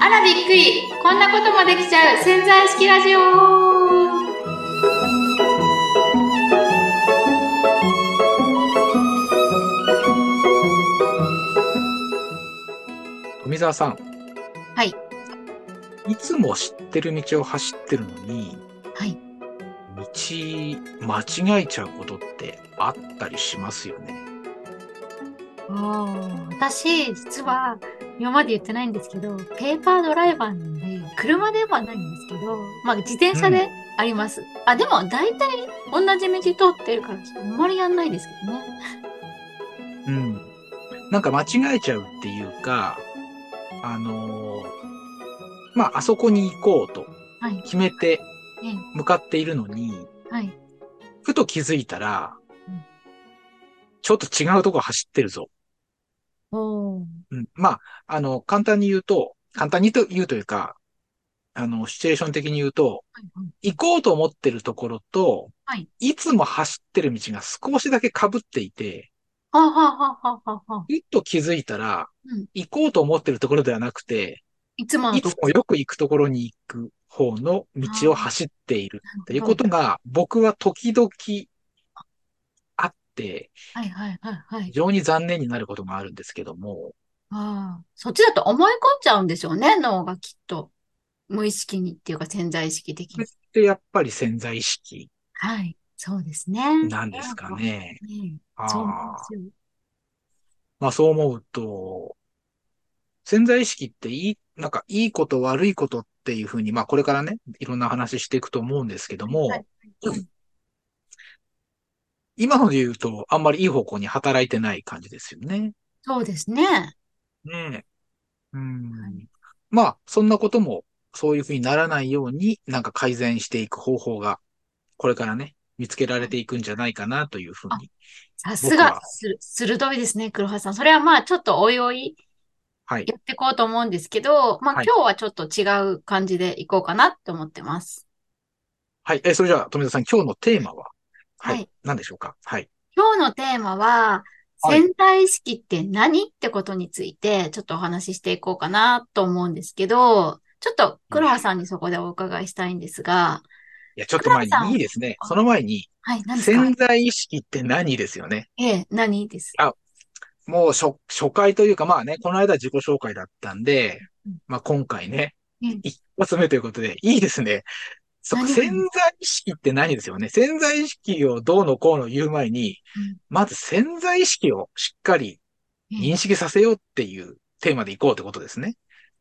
あらびっくりこんなこともできちゃう潜在意識ラジオ富澤さん。はい。いつも知ってる道を走ってるのに、はい。道間違えちゃうことってあったりしますよね。ああ、私、実は、今まで言ってないんですけど、ペーパードライバーなんで、車ではないんですけど、まあ、自転車であります。あ、でも、大体、同じ道通ってるから、あんまりやんないですけどね。うん。なんか間違えちゃうっていうか、あのーまあ、あそこに行こうとはい。決めてええ向かっているのに、はい。ふと気づいたらうん、ちょっと違うとこ走ってるぞ。うん、まあ、あの、簡単に言うと、簡単にと言うというか、あの、シチュエーション的に言うと、はいはい。行こうと思ってるところと、はい。いつも走ってる道が少しだけ被っていて。ふっと気づいたら、うん。行こうと思ってるところではなくて、いつものいつもよく行くところに行く方の道を走っているっていうことが、僕は時々はいはいはいはい非。常に残念になることがあるんですけども、ああ、そっちだと思い込んじゃうんでしょうね、脳がきっと。無意識にっていうか潜在意識的にっ。てやっぱり潜在意識はい。そうですね。なんですかね。ねあーそうなんですよ。まあそう思うと、潜在意識っていい、なんかいいこと悪いことっていうふうに、まあこれからね、いろんな話していくと思うんですけども、はい今ので言うとあんまりいい方向に働いてない感じですよね。そうですね。ねえ。うんはいまあ、そんなことも、そういうふうにならないように、なんか改善していく方法が、これからね、見つけられていくんじゃないかなというふうに。さすが鋭いですね、黒羽さん。それはまあ、ちょっとおいおいはい。やっていこうと思うんですけど、まあ、はい今日はちょっと違う感じでいこうかなって思ってます。はい。え、それじゃあ、富田さん、今日のテーマは？はい。はい何でしょうか？はい。今日のテーマは、はい潜在意識って何？ってことについて、ちょっとお話ししていこうかなと思うんですけど、ちょっと黒羽さんにそこでお伺いしたいんですが、いや、ちょっと前にいいですね。その前に、はい、潜在意識って何ですよね？ええ、何です？もう初、初回というか、まあね、この間自己紹介だったんでうん、まあ今回ね、うん一発目ということで、いいですね。そ何潜在意識って何ですよね。潜在意識をどうのこうの言う前に、うんまず潜在意識をしっかり認識させようっていうテーマでいこうってことですね。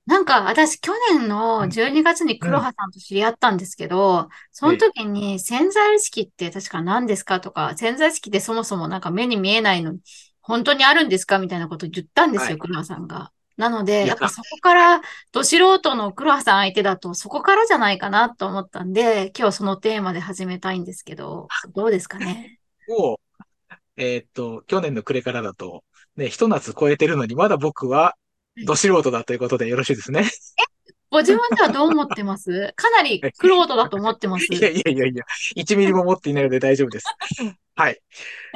なんか私去年の12月に黒羽さんと知り合ったんですけど、その時に潜在意識って確か何ですかとか、潜在意識ってそもそもなんか目に見えないのに、本当にあるんですかみたいなことを言ったんですよ、はい黒羽さんが。なので、いややっぱそこから、ど素人の黒羽さん相手だと、そこからじゃないかなと思ったんで、今日そのテーマで始めたいんですけど、どうですかね？もう、えーっと、去年の暮れからだと、ね、一夏超えてるのに、まだ僕は、ど素人だということでよろしいですね。ご自分ではどう思ってます？かなり黒人だと思ってます。いやいやいやいや、1ミリも持っていないので大丈夫です。はい。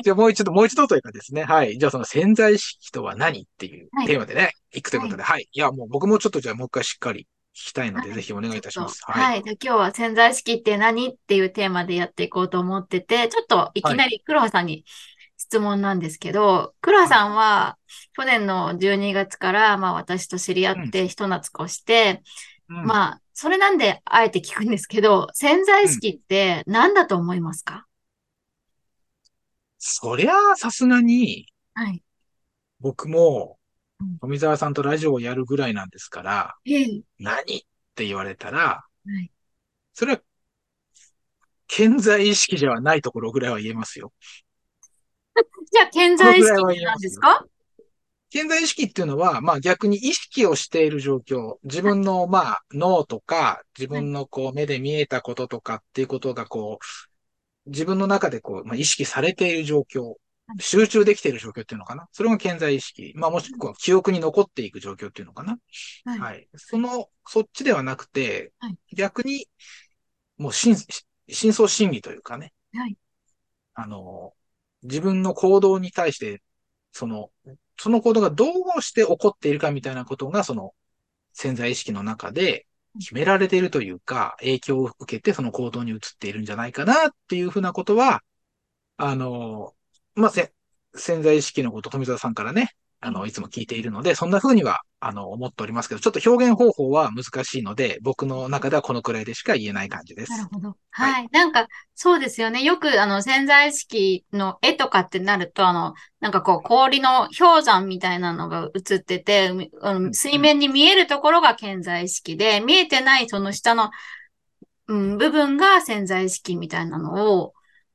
じゃあもう一度、もう一度というかですね。はい。じゃあその潜在意識とは何っていうはいテーマでね、いくということで、はい。いや、もう僕もちょっとじゃあもう一回しっかり聞きたいので、はいぜひお願いいたします。はい。はい。じゃあ今日は潜在意識って何っていうテーマでやっていこうと思ってて、ちょっといきなり黒羽さんに質問なんですけど、黒羽さんは去年の12月から、まあ私と知り合って一夏越して、うんまあ、それなんであえて聞くんですけど、潜在意識って何だと思いますか？そりゃあ、さすがに、はい。僕もうん、富澤さんとラジオをやるぐらいなんですから、ええ。何って言われたら、はい。それは、潜在意識ではないところぐらいは言えますよ。じゃあ、潜在意識って何ですか？潜在意識っていうのは、まあ逆に意識をしている状況、自分のまあ脳とか、自分のこう目で見えたこととかっていうことがこう、自分の中でこう、まあ、意識されている状況、集中できている状況っていうのかな？それが潜在意識。まあもしくは記憶に残っていく状況っていうのかな？はい。はい。その、そっちではなくてはい、逆に、もう真、真相心理というかね。はい。あの、自分の行動に対してその、その行動がどうして起こっているかみたいなことが、その潜在意識の中で決められているというか、影響を受けてその行動に移っているんじゃないかなっていうふうなことは、あの、まあ、潜在意識のこと、富澤さんからね、あの、いつも聞いているので、そんな風には、あの、思っておりますけど、ちょっと表現方法は難しいので、僕の中ではこのくらいでしか言えない感じです。なるほど。はい。なんか、そうですよね。よく、あの、潜在意識の絵とかってなると、あの、なんかこう、氷の氷山みたいなのが映ってて、あの水面に見えるところが潜在意識で、見えてないその下の、うん、部分が潜在意識みたいなのを、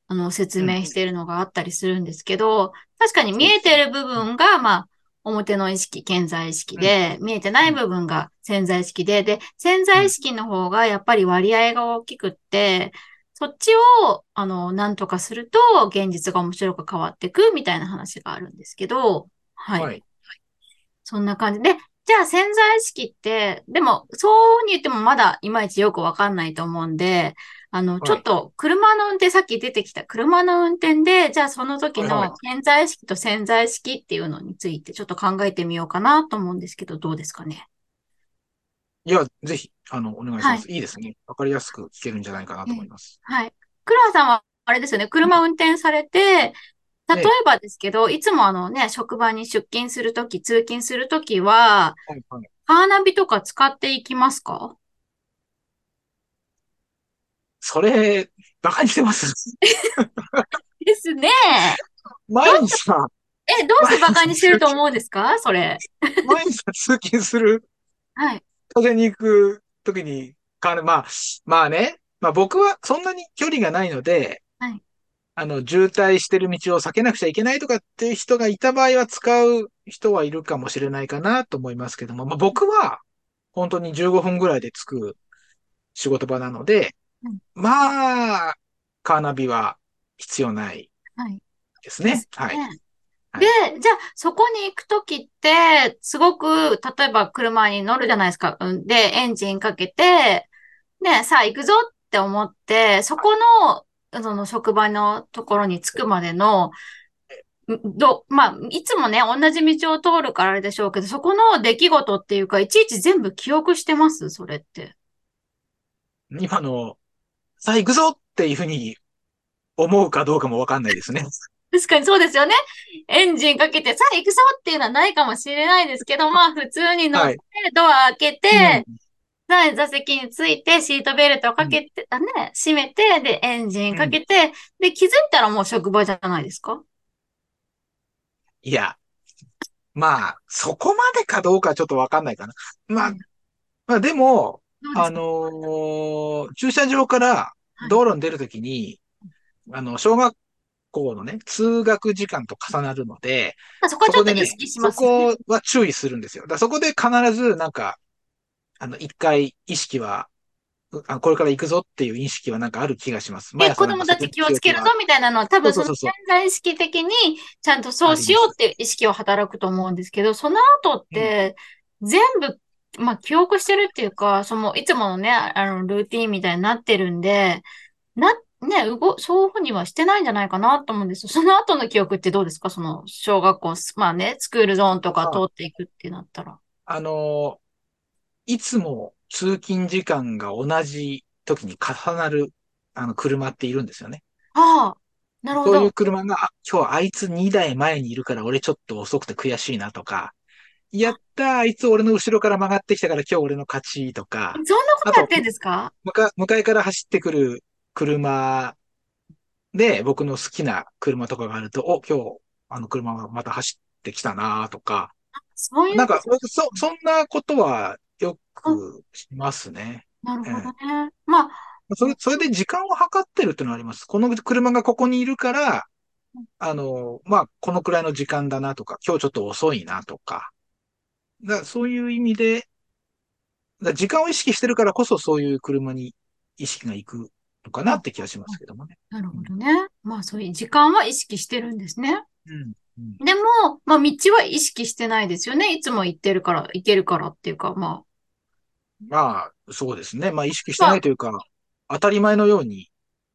あの、説明しているのがあったりするんですけど、確かに見えてる部分が、まあ、表の意識、潜在意識で、見えてない部分が潜在意識で、で、潜在意識の方がやっぱり割合が大きくって、そっちを、あの、なんとかすると、現実が面白く変わっていくみたいな話があるんですけど、はい。はい、そんな感じ。で、じゃあ潜在意識って、でも、そうに言ってもまだいまいちよくわかんないと思うんで、あの、ちょっと車の運転、さっき出てきた車の運転で、じゃあその時の潜在意識と潜在意識っていうのについてちょっと考えてみようかなと思うんですけど、どうですかね？いや、ぜひ、あの、お願いします。はい、いいですね。わかりやすく聞けるんじゃないかなと思います。はい。黒羽さんは、あれですよね、車運転されて、例えばですけど、ね、いつもあのね、職場に出勤するとき、通勤するときは、はいはい、カーナビとか使っていきますか？それ、馬鹿にしてます？ですね。毎日さ。え、どうして馬鹿にしてると思うんですか？それ。毎日通勤する。はい。当然に行くときに、かまあ、まあね、まあ僕はそんなに距離がないので、はい。あの、渋滞してる道を避けなくちゃいけないとかっていう人がいた場合は使う人はいるかもしれないかなと思いますけども、まあ僕は本当に15分ぐらいで着く仕事場なので、まあ、カーナビは必要ないですね。はい。で、じゃあ、そこに行くときって、すごく、例えば車に乗るじゃないですか。で、エンジンかけて、ね、さあ行くぞって思って、そこの、その職場のところに着くまでの、ど、まあ、いつもね、同じ道を通るからあれでしょうけど、そこの出来事っていうか、いちいち全部記憶してます？それって。今のさあ行くぞっていうふうに思うかどうかもわかんないですね。確かにそうですよね。エンジンかけて、さあ行くぞっていうのはないかもしれないですけど、まあ普通に乗って、ドア開けて、はい、座席について、シートベルトをかけて、うん、ね、閉めて、で、エンジンかけて、うん、で、気づいたらもう職場じゃないですか。いや、まあ、そこまでかどうかちょっとわかんないかな。まあ、まあでも、あのー、駐車場から道路に出るときに、はい、あの、小学校のね、通学時間と重なるので、そこはちょっと意識します、ね、そこは注意するんですよ。だそこで必ずなんか、あの、一回意識は、あこれから行くぞっていう意識はなんかある気がします。え、子供たち気をつけるぞみたいなのは多分その潜在意識的にちゃんとそうしようっていう意識は働くと思うんですけど、その後って全部まあ、記憶してるっていうか、その、いつものね、あの、ルーティンみたいになってるんで、な、ね、うご、そういうふうにはしてないんじゃないかなと思うんですよ。その後の記憶ってどうですか？その、小学校、まあね、スクールゾーンとか通っていくってなったら。あの、いつも通勤時間が同じ時に重なる、あの、車っているんですよね。ああ、なるほど。そういう車が、今日あいつ2台前にいるから俺ちょっと遅くて悔しいなとか、やったー、あいつ俺の後ろから曲がってきたから今日俺の勝ちとか。そんなことやってんですか？向か向かいから走ってくる車で僕の好きな車とかがあると、お、今日あの車がまた走ってきたなとか。そういうなんかそ、そんなことはよくしますね。なるほどね。えー、まあ、それ、それで時間を計ってるってのはあります。この車がここにいるから、あの、まあ、このくらいの時間だなとか、今日ちょっと遅いなとか、だそういう意味で、だ時間を意識してるからこそそういう車に意識がいくのかなって気がしますけどもね。なるほどね。まあそういう時間は意識してるんですね。うん。うん、でも、まあ道は意識してないですよね。いつも行ってるから、行けるからっていうか、まあ。まあ、そうですね。まあ意識してないというか、まあ、当たり前のように。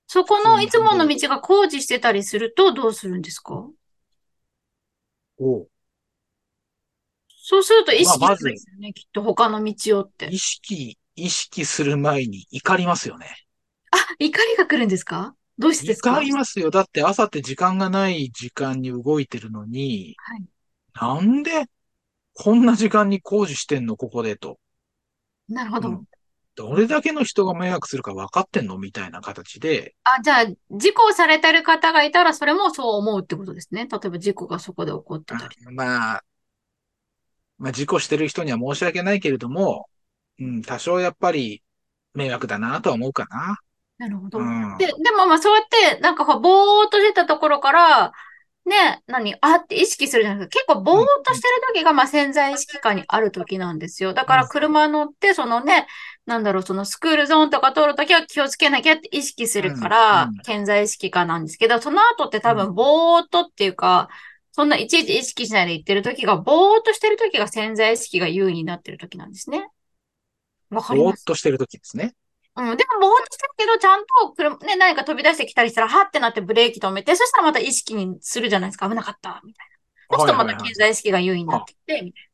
そこのいつもの道が工事してたりするとどうするんですか？おうそうすると意識まあまずないですよね、きっと他の道をって意。識、意識する前に怒りますよね。あ、怒りが来るんですか？どうしてですか？怒りますよ。だって朝って時間がない時間に動いてるのに、はい。なんでこんな時間に工事してんのここでと。なるほど。うんどれだけの人が迷惑するか分かってんの？みたいな形で、あ、じゃあ、事故をされてる方がいたら、それもそう思うってことですね。例えば事故がそこで起こってたり。まあ、まあ事故してる人には申し訳ないけれども、うん、多少やっぱり迷惑だなとは思うかな。なるほど。うん。で、でもまあそうやって、なんかこうぼーっとしてたところから、ね、何、あって意識するじゃないですか。結構ぼーっとしてる時が、まあ潜在意識下にある時なんですよ。だから車乗って、そのね、なんだろう、そのスクールゾーンとか通るときは気をつけなきゃって意識するから潜在意識下なんですけど、その後って多分ぼーっとっていうか、そんないちいち意識しないで言ってる時が、ぼーっとしてる時が潜在意識が優位になってる時なんですね。わかります？ぼーっとしてる時ですね。うん。でも、ぼーっとしてるけど、ちゃんと車、ね、何か飛び出してきたりしたら、はってなってブレーキ止めて、そしたらまた意識にするじゃないですか。危なかった、みたいな。そうするとまたはいはいはい経済意識が優位になってきて、みたい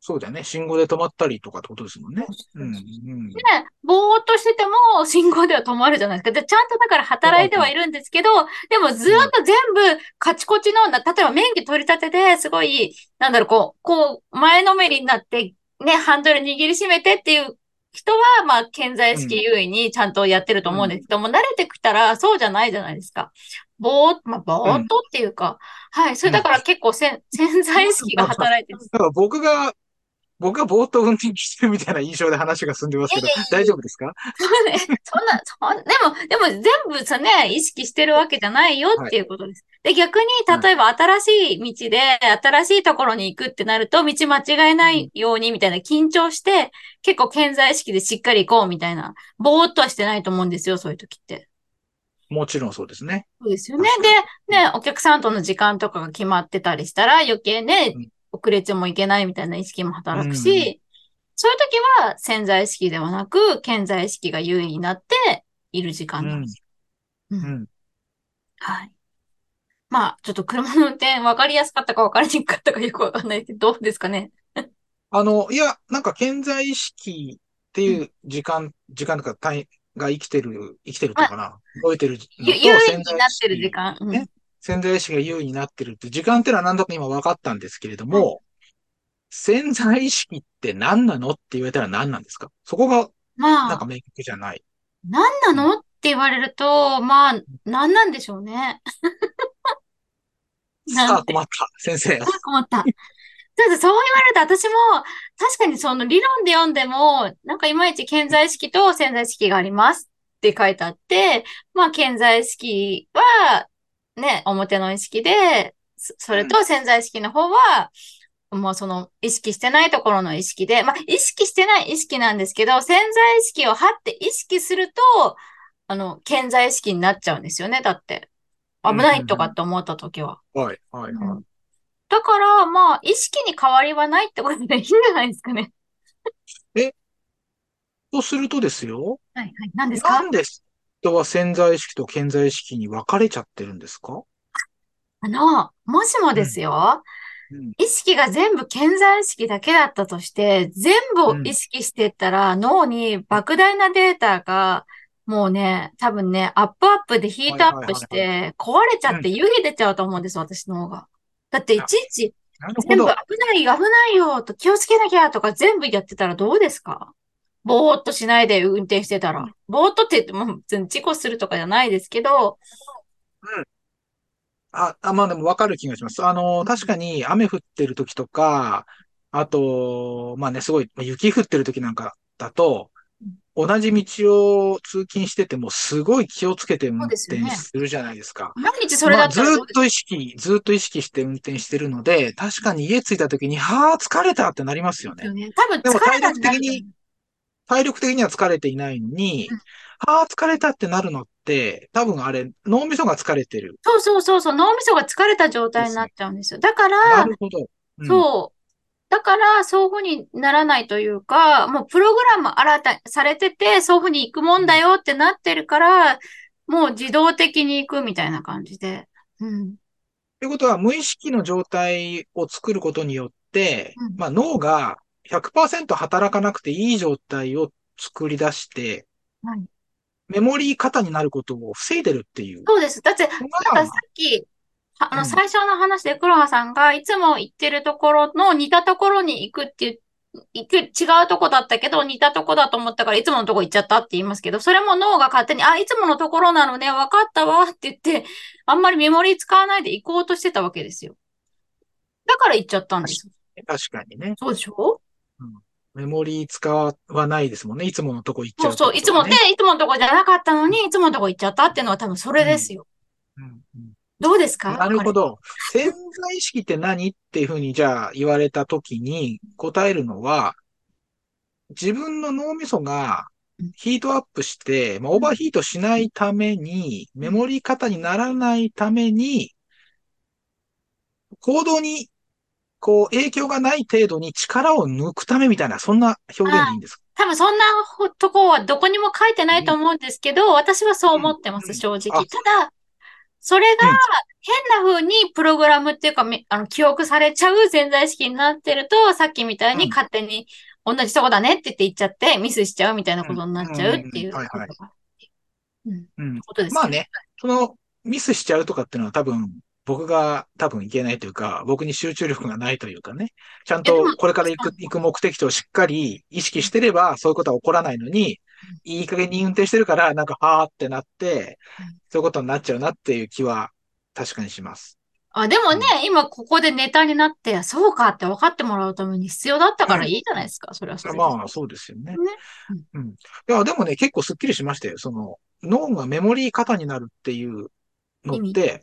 そうだよね。信号で止まったりとかってことですもんね。な。うん。うん。で、ぼーっとしてても、信号では止まるじゃないですか。で、ちゃんとだから働いてはいるんですけど、でもずーっと全部、カチコチの、な例えば免許取り立てで、すごい、なんだろう、こう、こう、前のめりになって、ね、ハンドル握りしめてっていう人は、まあ、健在意識優位にちゃんとやってると思うんですけども、慣れてきたらそうじゃないじゃないですか。ぼーっ、まあ、ぼーっとっていうか、はい。それだから結構せん、潜在意識が働いてる。だから僕が、僕がぼーっと運転してるみたいな印象で話が進んでますけどいやいやい、や大丈夫ですか？そうね。そんな、そん、でも、でも全部さね、意識してるわけじゃないよっていうことです。で、逆に、例えば新しい道で、新しいところに行くってなると、道間違えないようにみたいな緊張して、結構健在意識でしっかり行こうみたいな、ぼーっとはしてないと思うんですよ、そういう時って。もちろんそうですね。そうですよね。確で、ね、お客さんとの時間とかが決まってたりしたら、余計ねうん、遅れてもいけないみたいな意識も働くうんし、そういう時は潜在意識ではなく、健在意識が優位になっている時うん間なんです。。うんうん。はい。まあ、ちょっと車の運転分かりやすかったか分かりにくかったかよくわかんないけど、どうですかね。あの、いや、なんか健在意識っていう時間、時間とか単位が生きてる、生きてるとかな。動いてるのとゆ優位になってる識時間。うんね潜在意識が優位になってるって、時間ってのは何だか今分かったんですけれども、潜在意識って何なのって言われたら何なんですか？そこがまあなんか、明確じゃない。何なのって言われると、まあ、何なんでしょうね。さあ困った、先生。あ困った。だってそう言われると私も、確かにその理論で読んでも、なんかいまいち潜在意識と潜在意識がありますって書いてあって、まあ潜在意識は、ね、表の意識で、そそれと潜在意識の方は、もうその意識してないところの意識で、まあ意識してない意識なんですけど、潜在意識をはって意識すると、あの、潜在意識になっちゃうんですよね。だって、危ないとかって思った時は。はい、はい、うんはい。だから、まあ、意識に変わりはないってことでいいんじゃないですかね。とするとですよ。はい、はい。何ですか？なんで人は潜在意識と潜在意識に分かれちゃってるんですか？あの、もしもですよ、うん。意識が全部潜在意識だけだったとして、全部を意識してったら、脳に莫大なデータが、もうね、多分ね、アップアップでヒートアップして、壊れちゃって湯気出ちゃうと思うんです、私の方が。だっていちいち、全部ど。危ない、危ないよ、と気をつけなきゃとか全部やってたらどうですか？ぼーっとしないで運転してたら。ぼーっとって言っても事故するとかじゃないですけど、あ、あ、まあでも分かる気がします。あの、確かに雨降ってる時とか、あと、まあね、すごい、まあ雪降ってる時なんかだと、同じ道を通勤してても、すごい気をつけて運転するじゃないですか。毎日それだったらまあ、ずっと意識、ずっと意識して運転してるので、確かに家着いた時に、はあ、疲れたってなりますよね。よね。多分疲れた体力的に体力的には疲れていないのにうん、はあ、疲れたってなるのって、多分あれ、脳みそが疲れてる。そうそうそうそう、脳みそが疲れた状態になっちゃうんですよ。だかなら、るほど。うんそう。だから、そういうふうにならないというか、もうプログラム新たされてて、そういうふうに行くもんだよってなってるから、もう自動的に行くみたいな感じで。うん。ということは、無意識の状態を作ることによって、うんまあ、脳が100%働かなくていい状態を作り出して、はいメモリー型になることを防いでるっていうそうです。だって、なんかさっき、はあの、うん最初の話で黒羽さんがいつも行ってるところの似たところに行くっていう、行く、違うとこだったけど、似たとこだと思ったからいつものとこ行っちゃったって言いますけど、それも脳が勝手に、あ、いつものところなのね、分かったわって言って、あんまりメモリー使わないで行こうとしてたわけですよ。だから行っちゃったんです。確かにね。そうでしょ？メモリー使わないですもんね。いつものとこ行っちゃそううそう。いつも、で、いつものとこじゃなかったのに、いつものとこ行っちゃったっていうのは多分それですよ。うんうんどうですか？なるほど。潜在意識って何っていうふうにじゃあ言われたときに答えるのは、自分の脳みそがヒートアップして、まあ、オーバーヒートしないために、メモリー型にならないために、行動にこう影響がない程度に力を抜くためみたいな、そんな表現でいいんですか？多分そんなとこはどこにも書いてないと思うんですけど、私はそう思ってます、うん。正直。あ。ただ、それがうん。変な風にプログラムっていうか、めあの、記憶されちゃう潜在意識になってると、さっきみたいにうん。勝手に同じとこだねって言って言っちゃって、ミスしちゃうみたいなことになっちゃうっていうはいはい。ことがうん。うん。ことですまあね、そのミスしちゃうとかっていうのは多分、僕が多分いけないというか、僕に集中力がないというかね、ちゃんとこれから行く、行く目的地をしっかり意識してれば、そういうことは起こらないのに、いい加減に運転してるから、なんか、はーってなってうん、そういうことになっちゃうなっていう気は確かにします。あ、でもね、今ここでネタになって、そうかって分かってもらうために必要だったからいいじゃないですか。それはそれで。まあ、そうですよね。ねうん。いや、でもね、結構スッキリしましたよ。その、脳がメモリー型になるっていうのってうん、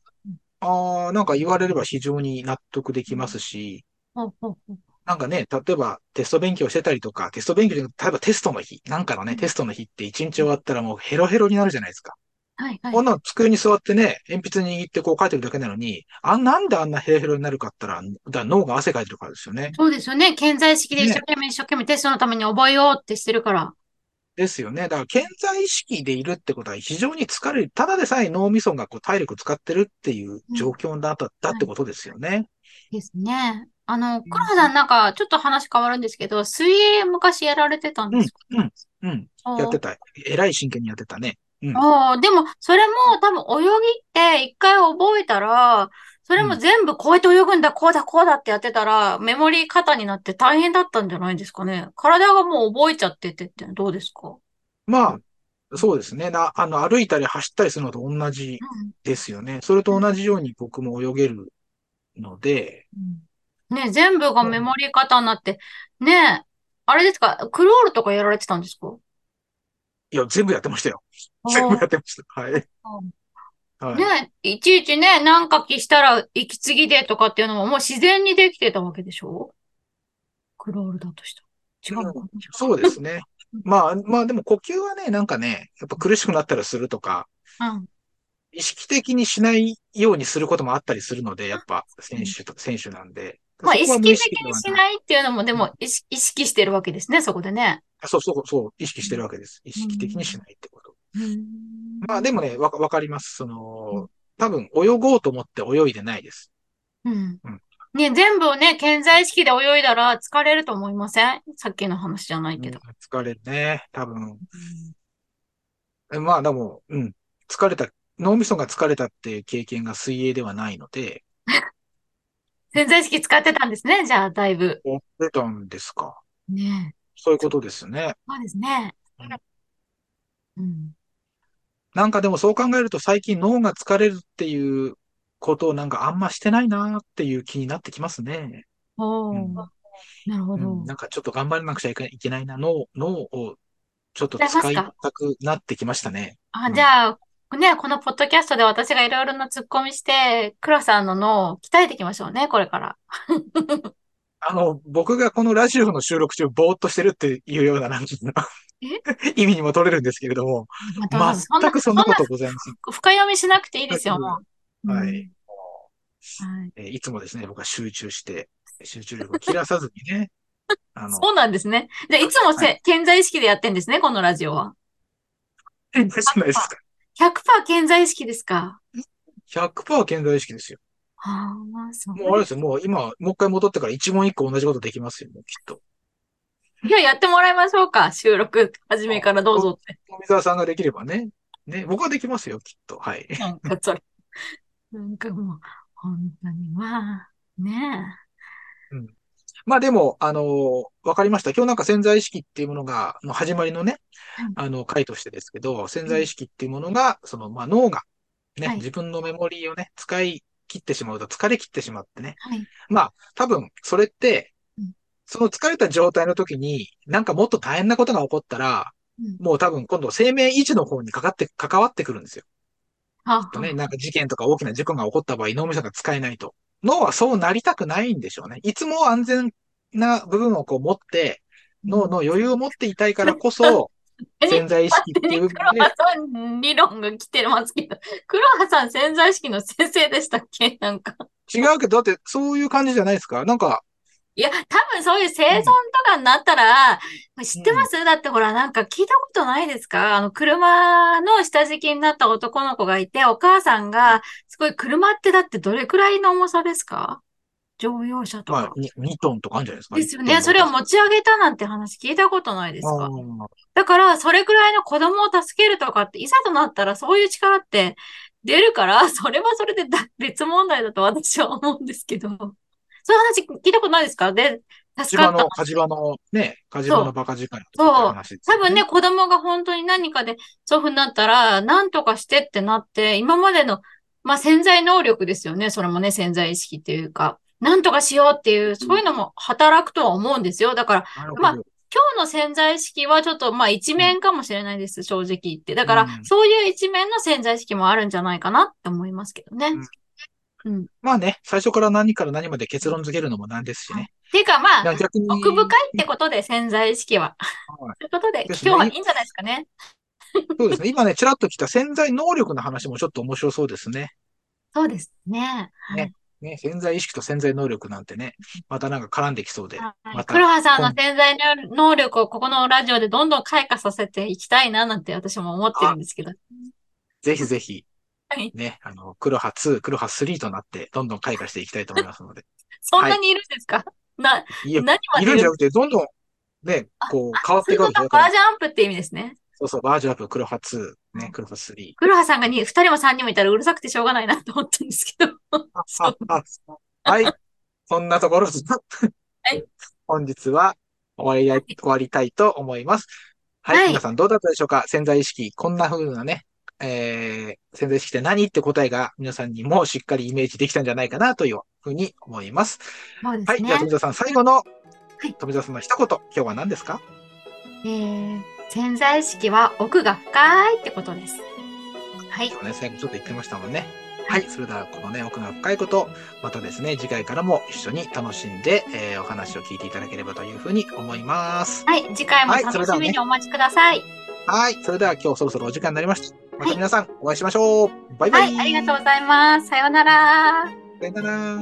ああ、なんか言われれば非常に納得できますし、なんかね、例えばテスト勉強してたりとか、テスト勉強で、例えばテストの日、なんかのね、うんテストの日って一日終わったらもうヘロヘロになるじゃないですか。はいはいこんなの机に座ってね、鉛筆握ってこう書いてるだけなのに、あ、なんであんなヘロヘロになるかったら、だ脳が汗かいてるからですよね。そうですよね。健在意識で一生懸命一生懸命テストのために覚えようってしてるから。ですよね。だから、健在意識でいるってことは非常に疲れる。ただでさえ脳みそがこう体力使ってるっていう状況だった、だってことですよね。ですね。あの、黒羽さんなんかちょっと話変わるんですけど、水泳昔やられてたんですか？うん、うん。おーやってた。えらい真剣にやってたね。うん。でも、それも多分泳ぎって一回覚えたら、それも全部こうやって泳ぐんだ、こうだ、こうだってやってたら、メモリー型になって大変だったんじゃないですかね。体がもう覚えちゃっててってどうですか？まあ、そうですね。な、あの、歩いたり走ったりするのと同じうんですよね。それと同じように僕も泳げるので、ね、全部がメモリー型になって、ね、あれですか、クロールとかやられてたんですか？いや、全部やってましたよ。全部やってました。はい。はい。ね、いちいちね、何書きしたら息継ぎでとかっていうのももう自然にできてたわけでしょ？クロールだとしたら。違うのかな？そうですね。まあ、まあでも呼吸はね、なんかね、やっぱ苦しくなったらするとか、うん。意識的にしないようにすることもあったりするので、やっぱ選手と、選手なんで。まあ、意識的にしないっていうのも、でも意識、意識してるわけですね、そこでね。そうそうそう、意識してるわけです。意識的にしないってこと。うんまあでもね、わか、わかります。その、多分泳ごうと思って泳いでないです。うんうん。ね、全部をね、健在意識で泳いだら疲れると思いません？さっきの話じゃないけど。うん疲れるね。多分。まあでも、うん。疲れた、脳みそが疲れたっていう経験が水泳ではないので、潜在意識使ってたんですね、じゃあ、だいぶ。やってたんですか。ねそういうことですよね。そうですね。うん。なんかでもそう考えると最近脳が疲れるっていうことをなんかあんましてないなっていう気になってきますね。おーうんなるほど。うん、なんかちょっと頑張らなくちゃいけないな。脳、脳をちょっと使使いたくなってきましたね。あ、うんじゃあ、ね、このポッドキャストで私がいろいろな突っ込みして、クラさんの脳を鍛えていきましょうね、これから。あの、僕がこのラジオの収録中ぼーっとしてるっていうようななんか 意味にも取れるんですけれども、まあ全くそんなことございません。深読みしなくていいですよ、もう。うんはい。はい。えーいつもですね、僕は集中して、集中力を切らさずにね、あの、そうなんですね。じゃあ、いつもせ、は健在意識でやってんですね、このラジオは。じゃないですか。100%健在意識ですか。100%健在意識ですよ。ああ、そう。もうあれですよ、もう今、もう一回戻ってから一問一個同じことできますよ、もうきっと。いや、やってもらいましょうか。収録、初めからどうぞって。富澤さんができればね。ね、僕はできますよ、きっと。はい。なんかそれ。なんかもう、本当に、まあ、ねまあでも、あのーわかりました。今日なんか潜在意識っていうものが、の始まりのねはい、あの、回としてですけど、潜在意識っていうものが、その、まあ脳が、ね、はい自分のメモリーをね、使い切ってしまうと疲れ切ってしまってね。はい。まあ、多分、それってうん、その疲れた状態の時に、なんかもっと大変なことが起こったら、うんもう多分今度生命維持の方にかかって、関わってくるんですよ。はとね、なんか事件とか大きな事故が起こった場合、脳みそが使えないと。脳はそうなりたくないんでしょうね。いつも安全な部分をこう持って、脳の余裕を持っていたいからこそ、潜在意識っていう部分黒で、羽さん理論が来てますけど、黒羽さん潜在意識の先生でしたっけ？なんか。違うけど、だってそういう感じじゃないですか？なんか、いや、多分そういう生存とかになったら、知ってます、だってほら、なんか聞いたことないですか？あの、車の下敷きになった男の子がいて、お母さんが、すごい車ってだってどれくらいの重さですか？乗用車とか。まあ、に2トンとかあるんじゃないですか？ですよね。それを持ち上げたなんて話聞いたことないですか？だから、それくらいの子供を助けるとかって、いざとなったらそういう力って出るから、それはそれでだ別問題だと私は思うんですけど。そういう話聞いたことないですか？で、助かった火事場の、。ね、火事場のバカ時間そう多分ね、子供が本当に何かでそういう風になったら、何とかしてってなって、今までの、まあ、潜在能力ですよね。それもね、潜在意識っていうか、何とかしようっていう、そういうのも働くとは思うんですよ。だから。まあ今日の潜在意識はちょっと、まあ一面かもしれないです、正直言って。だから、うんそういう一面の潜在意識もあるんじゃないかなって思いますけどね。うんうん。まあね、最初から何から何まで結論付けるのもなんですしね。ていうかまあ、逆に。奥深いってことで、潜在意識は。はいということで、ですね今日はいいんじゃないですかね。そうですね。今ね、ちらっと来た潜在能力の話もちょっと面白そうですね。そうですね。はいねね、潜在意識と潜在能力なんてね、またなんか絡んできそうで。はいまた黒羽さんの潜在能力をここのラジオでどんどん開花させていきたいななんて私も思ってるんですけど。ぜひぜひはい、ね、あの、黒羽2、黒羽3となって、どんどん開花していきたいと思いますので。そんなにいるんですか、な、いや何まで？いるんじゃなくて、どんどん、ね、こう、変わっていくわけですバージョンアップって意味ですね。そうそう、バージョンアップ、黒羽2、ね、黒羽3。黒羽さんがに二人も三人もいたらうるさくてしょうがないなと思ったんですけど。はい。そんなところで、はい本日は終わりや終わりたいと思います。はい。はい皆さんどうだったでしょうか潜在意識、こんな風なね、えー、潜在意識って何？って答えが皆さんにもしっかりイメージできたんじゃないかなというふうに思います。はい。そうですね。じゃあ、富澤さん、最後の、い富澤さんの一言、今日は何ですか？えー、潜在意識は奥が深いってことです。はい。今日ね、最後ちょっと言ってましたもんね。はい。それでは、このね、奥が深いこと、またですね、次回からも一緒に楽しんで、えーお話を聞いていただければというふうに思います。はい。次回もはい楽しみにお待ちください。はい。それでは今日そろそろお時間になりました。また皆さんお会いしましょう。バイバイ。はい。ありがとうございます。さようなら。さよなら。